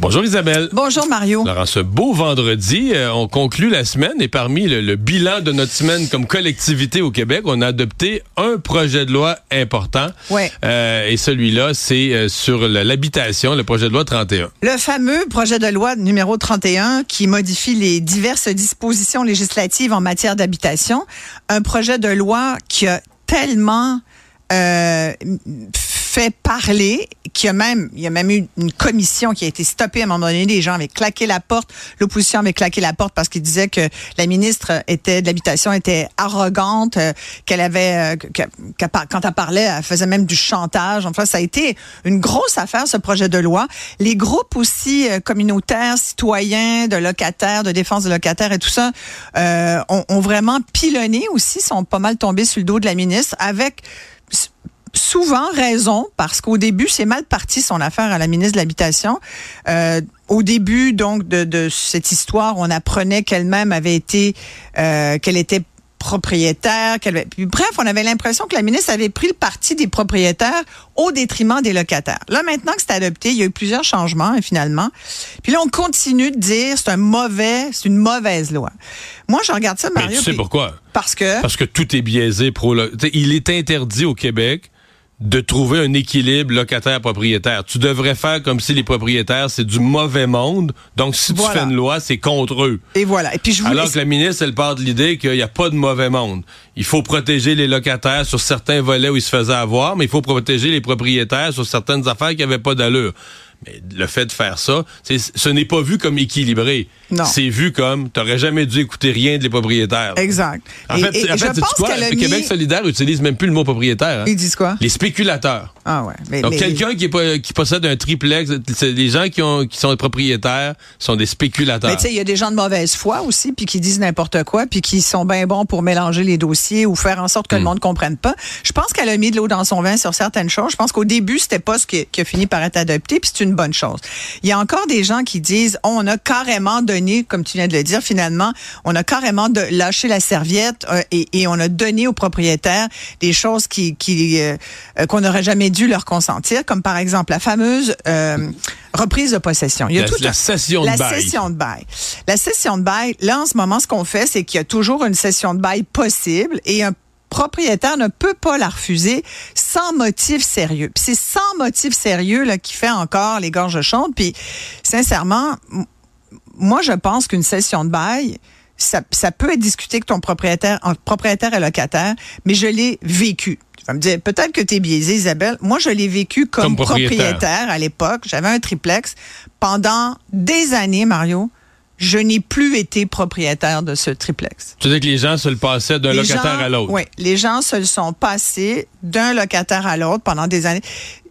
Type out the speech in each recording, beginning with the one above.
Bonjour Isabelle. Bonjour Mario. Alors, en ce beau vendredi, euh, on conclut la semaine et parmi le, le bilan de notre semaine comme collectivité au Québec, on a adopté un projet de loi important. Ouais. Euh, et celui-là, c'est euh, sur l'habitation, le projet de loi 31. Le fameux projet de loi numéro 31 qui modifie les diverses dispositions législatives en matière d'habitation. Un projet de loi qui a tellement euh, fait parler, qui a même, il y a même eu une commission qui a été stoppée à un moment donné. Les gens avaient claqué la porte, l'opposition avait claqué la porte parce qu'ils disaient que la ministre était de l'habitation était arrogante, euh, qu'elle avait, euh, que- quand elle parlait, elle faisait même du chantage. Enfin, ça a été une grosse affaire ce projet de loi. Les groupes aussi euh, communautaires, citoyens, de locataires, de défense de locataires et tout ça ont, vraiment pilonné aussi, sont pas mal tombés sur le dos de la ministre avec souvent raison parce qu'au début c'est mal parti son affaire à la ministre de l'habitation. Euh, au début donc de, de cette histoire, on apprenait qu'elle-même avait été euh, qu'elle était propriétaire, qu'elle avait- puis bref, on avait l'impression que la ministre avait pris le parti des propriétaires au détriment des locataires. Là maintenant que c'est adopté, il y a eu plusieurs changements hein, finalement. Puis là on continue de dire c'est un mauvais, c'est une mauvaise loi. Moi je regarde ça Mais Mario tu sais puis- pourquoi? parce que Parce que tout est biaisé pro. Il est interdit au Québec de trouver un équilibre locataire-propriétaire. Tu devrais faire comme si les propriétaires, c'est du mauvais monde. Donc, si tu fais une loi, c'est contre eux. et voilà. Et puis je Alors que la ministre, elle part de l'idée qu'il n'y a pas de mauvais monde. Il faut protéger les locataires sur certains volets où ils se faisaient avoir, mais il faut protéger les propriétaires sur certaines affaires qui n'avaient pas d'allure. Mais le fait de faire ça, ce n'est pas vu comme équilibré. Non. C'est vu comme, t'aurais jamais dû écouter rien des propriétaires. Exact. En Et- fait, et en je fait, sais-tu pense quoi? Québec solidaire utilise même plus le mot propriétaire. hein. Ils disent quoi? Les spéculateurs. Ah ouais. Mais, Donc, quelqu'un qui, qui possède un triplex, les gens qui, ont, qui sont propriétaires sont des spéculateurs. Mais tu sais, il y a des gens de mauvaise foi aussi, puis qui disent n'importe quoi, puis qui sont bien bons pour mélanger les dossiers ou faire en sorte que Hmm. le monde comprenne pas. Je pense qu'elle a mis de l'eau dans son vin sur certaines choses. Je pense qu'au début, c'était pas ce qui, qui a fini par être adopté, puis c'est une bonne chose. Il y a encore des gens qui disent, oh, on a carrément donné, comme tu viens de le dire, finalement, on a carrément de, lâché la serviette euh, et, et on a donné aux propriétaires des choses qui, qui euh, qu'on n'aurait jamais dû leur consentir, comme par exemple la fameuse euh, reprise de possession. Il y a La- tout la de bail. cession de bail. La cession de bail, là, en ce moment, ce qu'on fait, c'est qu'il y a toujours une cession de bail possible et un propriétaire ne peut pas la refuser sans motif sérieux. Puis c'est sans motif sérieux là, qui fait encore les gorges chaudes. Puis sincèrement, moi, je pense qu'une cession de bail, ça, ça peut être discuté avec ton propriétaire, entre propriétaire et locataire, mais je l'ai vécu. Tu vas me dire, peut-être que tu es biaisé, Isabelle. Moi, je l'ai vécu comme, Comme propriétaire. propriétaire à l'époque. J'avais un triplex. Pendant des années, Mario, je n'ai plus été propriétaire de ce triplex. Tu dis que les gens se le passaient d'un locataire gens- à l'autre. Oui, les gens se le sont passés d'un locataire à l'autre pendant des années.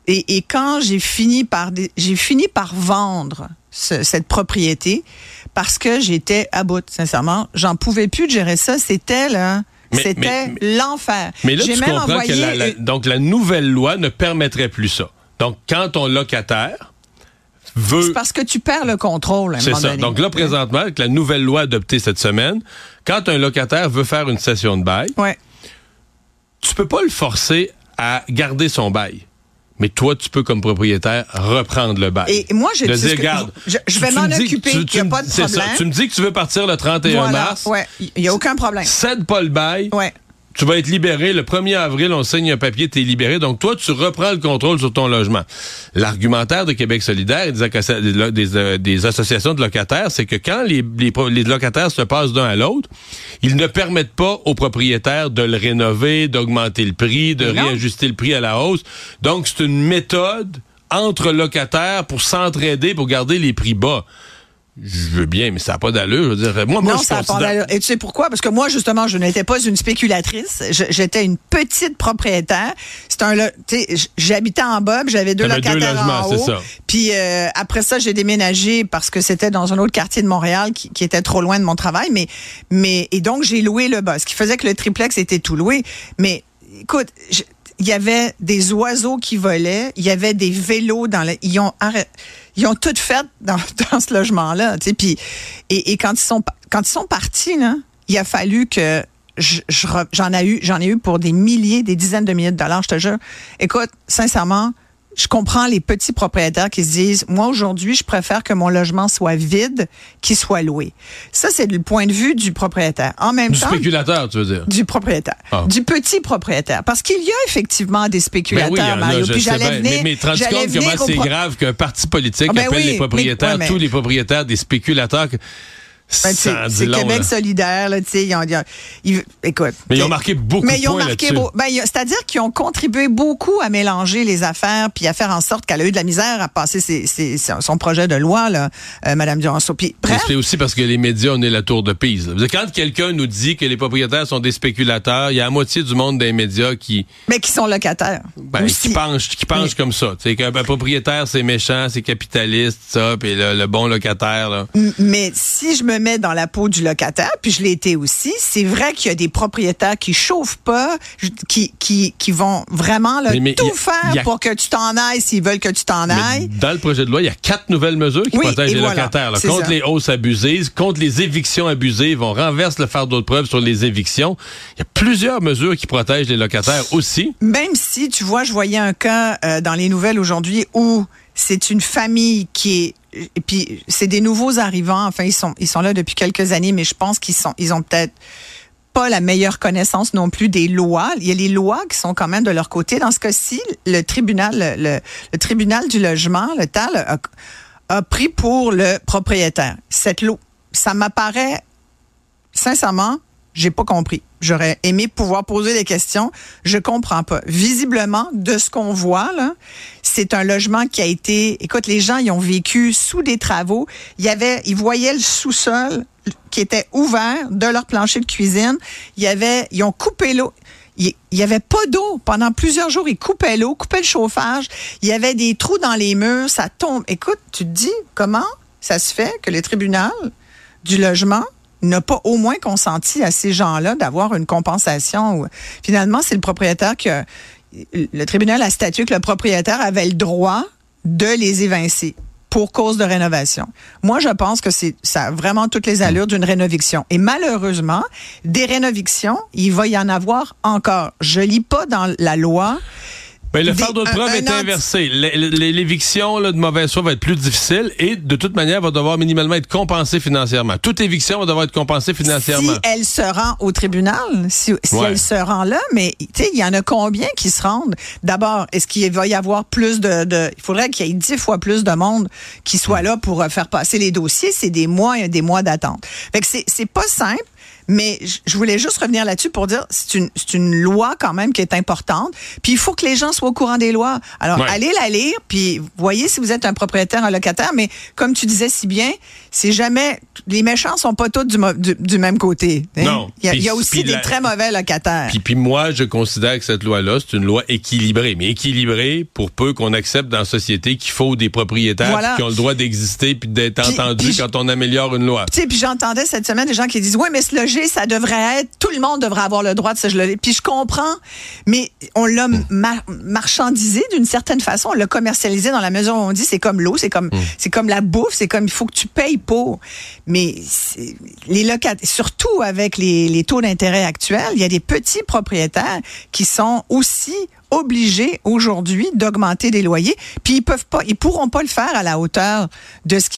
Et, et quand j'ai fini par j'ai fini par vendre ce- cette propriété parce que j'étais à bout, sincèrement, j'en pouvais plus de gérer ça. C'était là, c'était l'enfer. Mais là, tu même comprends que la, donc la nouvelle loi ne permettrait plus ça. Donc, quand ton locataire veut... c'est parce que tu perds le contrôle. À un C'est ça. donné. Donc là, présentement, avec la nouvelle loi adoptée cette semaine, quand un locataire veut faire une session de bail, Ouais. tu peux pas le forcer à garder son bail. Mais toi, tu peux, comme propriétaire, reprendre le bail. Et moi, je- je tu- vais m'en dis occuper, tu- il y a pas de ça. Tu me dis que tu veux partir le 31 Voilà. mars. Ouais. Il n'y a aucun problème. Cède pas le bail. Ouais. Tu vas être libéré. Le 1er avril, on signe un papier, tu es libéré. Donc, toi, tu reprends le contrôle sur ton logement. L'argumentaire de Québec solidaire et des, acca- des- des, euh, associations de locataires, c'est que quand les, les, pro- les locataires se passent d'un à l'autre, ils ne permettent pas aux propriétaires de le rénover, d'augmenter le prix, de réajuster le prix à la hausse. Donc, c'est une méthode entre locataires pour s'entraider, pour garder les prix bas. Je veux bien, mais ça n'a pas d'allure. Je veux dire, moi, moi, non, je ça a pas considère- d'allure. Et tu sais pourquoi? Parce que moi, justement, je n'étais pas une spéculatrice. J'étais une petite propriétaire. C'est un, lo- tu sais, j- j'habitais en bas, j'avais deux deux locataires logements, en c'est haut. ça. Puis euh, après ça, j'ai déménagé parce que c'était dans un autre quartier de Montréal qui, qui était trop loin de mon travail. Mais, mais et donc j'ai loué le bas, ce qui faisait que le triplex était tout loué. Mais écoute, je- il y avait des oiseaux qui volaient, il y avait des vélos dans le, ils ont ils ont tout fait dans, dans ce logement-là, tu sais, puis et, et quand ils sont quand ils sont partis là, il a fallu que j'en ai eu j'en ai eu pour des milliers, des dizaines de milliers de dollars, je te jure. Écoute, sincèrement, je comprends les petits propriétaires qui se disent, moi aujourd'hui, je préfère que mon logement soit vide qu'il soit loué. Ça, c'est le point de vue du propriétaire. En même Du temps, spéculateur, tu veux dire? du propriétaire, Ah. du petit propriétaire, parce qu'il y a effectivement des Ben spéculateurs, oui, il y en a, Mario. Puis j'allais venir, mais, mais te rends compte comment c'est pro- grave qu'un parti politique Ah, ben appelle oui, les mais- propriétaires, ouais, mais- tous les propriétaires des spéculateurs. que- Ben, c'est Québec là. solidaire, là, tu sais, ils ont, ils ont- ils- écoute. Mais ils ont marqué beaucoup mais de ils ont marqué beau- ben, c'est-à-dire qu'ils ont contribué beaucoup à mélanger les affaires puis à faire en sorte qu'elle a eu de la misère à passer ses- ses- son projet de loi, là, euh, Madame Duranceau. Mais C'est aussi parce que les médias, on est la tour de Pise. là. Quand quelqu'un nous dit que les propriétaires sont des spéculateurs, il y a la moitié du monde des médias qui, mais qui sont locataires. ben, aussi. qui penchent, qui penchent comme ça. C'est qu'un un propriétaire, c'est méchant, c'est capitaliste, ça, puis le, le bon locataire, là. Mais si je me mets dans la peau du locataire, puis je l'ai été aussi, c'est vrai qu'il y a des propriétaires qui chauffent pas, qui, qui, qui vont vraiment là, Mais- mais tout a- faire a- pour que tu t'en ailles s'ils veulent que tu t'en ailles. dans le projet de loi, il y a quatre nouvelles mesures qui Oui, protègent les voilà, locataires. là. Contre ça. les hausses abusives, contre les évictions abusives. On renverse le fardeau de preuve sur les évictions. Il y a plusieurs mesures qui protègent les locataires aussi. Même si, tu vois, je voyais un cas euh, dans les nouvelles aujourd'hui où c'est une famille qui est et puis c'est des nouveaux arrivants. Enfin, ils sont ils sont là depuis quelques années, mais je pense qu'ils sont ils ont peut-être pas la meilleure connaissance non plus des lois. Il y a les lois qui sont quand même de leur côté. Dans ce cas-ci, le tribunal le, tribunal du logement, le TAL, a, a pris pour le propriétaire cette loi. Ça m'apparaît sincèrement, j'ai pas compris. J'aurais aimé pouvoir poser des questions. Je comprends pas. Visiblement, de ce qu'on voit, là, c'est un logement qui a été, écoute, les gens, ils ont vécu sous des travaux. Il y avait, ils voyaient le sous-sol qui était ouvert de leur plancher de cuisine. Il y avait, ils ont coupé l'eau. Il il y avait pas d'eau pendant plusieurs jours. Ils coupaient l'eau, coupaient le chauffage. Il y avait des trous dans les murs. Ça tombe. Écoute, tu te dis comment ça se fait que le tribunal du logement n'a pas au moins consenti à ces gens-là d'avoir une compensation. Finalement, c'est le propriétaire que le tribunal a statué que le propriétaire avait le droit de les évincer pour cause de rénovation. Moi, je pense que c'est ça a vraiment toutes les allures d'une rénoviction. Et malheureusement, des rénovictions, il va y en avoir encore. Je lis pas dans la loi. Ben, le fardeau de preuve est inversé. L'éviction de mauvaise foi va être plus difficile et de toute manière va devoir minimalement être compensée financièrement. Toute éviction va devoir être compensée financièrement. Si elle se rend au tribunal, si, si Ouais. elle se rend là, mais tu sais, il y en a combien qui se rendent? D'abord, est-ce qu'il va y avoir plus de, de il faudrait qu'il y ait dix fois plus de monde qui soit là pour euh, faire passer les dossiers. C'est des mois et des mois d'attente. Fait que c'est pas simple. Mais je- voulais juste revenir là-dessus pour dire c'est une c'est une loi quand même qui est importante. Puis il faut que les gens soient au courant des lois. Alors Ouais. allez la lire puis voyez si vous êtes un propriétaire un locataire mais comme tu disais si bien, c'est jamais les méchants sont pas tous du, du, du même côté. hein? Non. Il y a, y aussi des la- très mauvais locataires. Puis, puis moi, je considère que cette loi-là, c'est une loi équilibrée. Mais équilibrée pour peu qu'on accepte dans la société qu'il faut des propriétaires Voilà. qui ont le droit d'exister puis d'être entendus quand on améliore une loi. Tu sais, puis j'entendais cette semaine des gens qui disent oui, mais se ça devrait être tout le monde devrait avoir le droit de se loger. Puis je comprends, mais on l'a mar- marchandisé d'une certaine façon, on l'a commercialisé dans la mesure où on dit c'est comme l'eau, c'est comme c'est comme la bouffe, c'est comme il faut que tu payes pour. Mais les locataires, surtout avec les, les taux d'intérêt actuels, il y a des petits propriétaires qui sont aussi obligés aujourd'hui d'augmenter des loyers, puis ils peuvent pas, ils pourront pas le faire à la hauteur de ce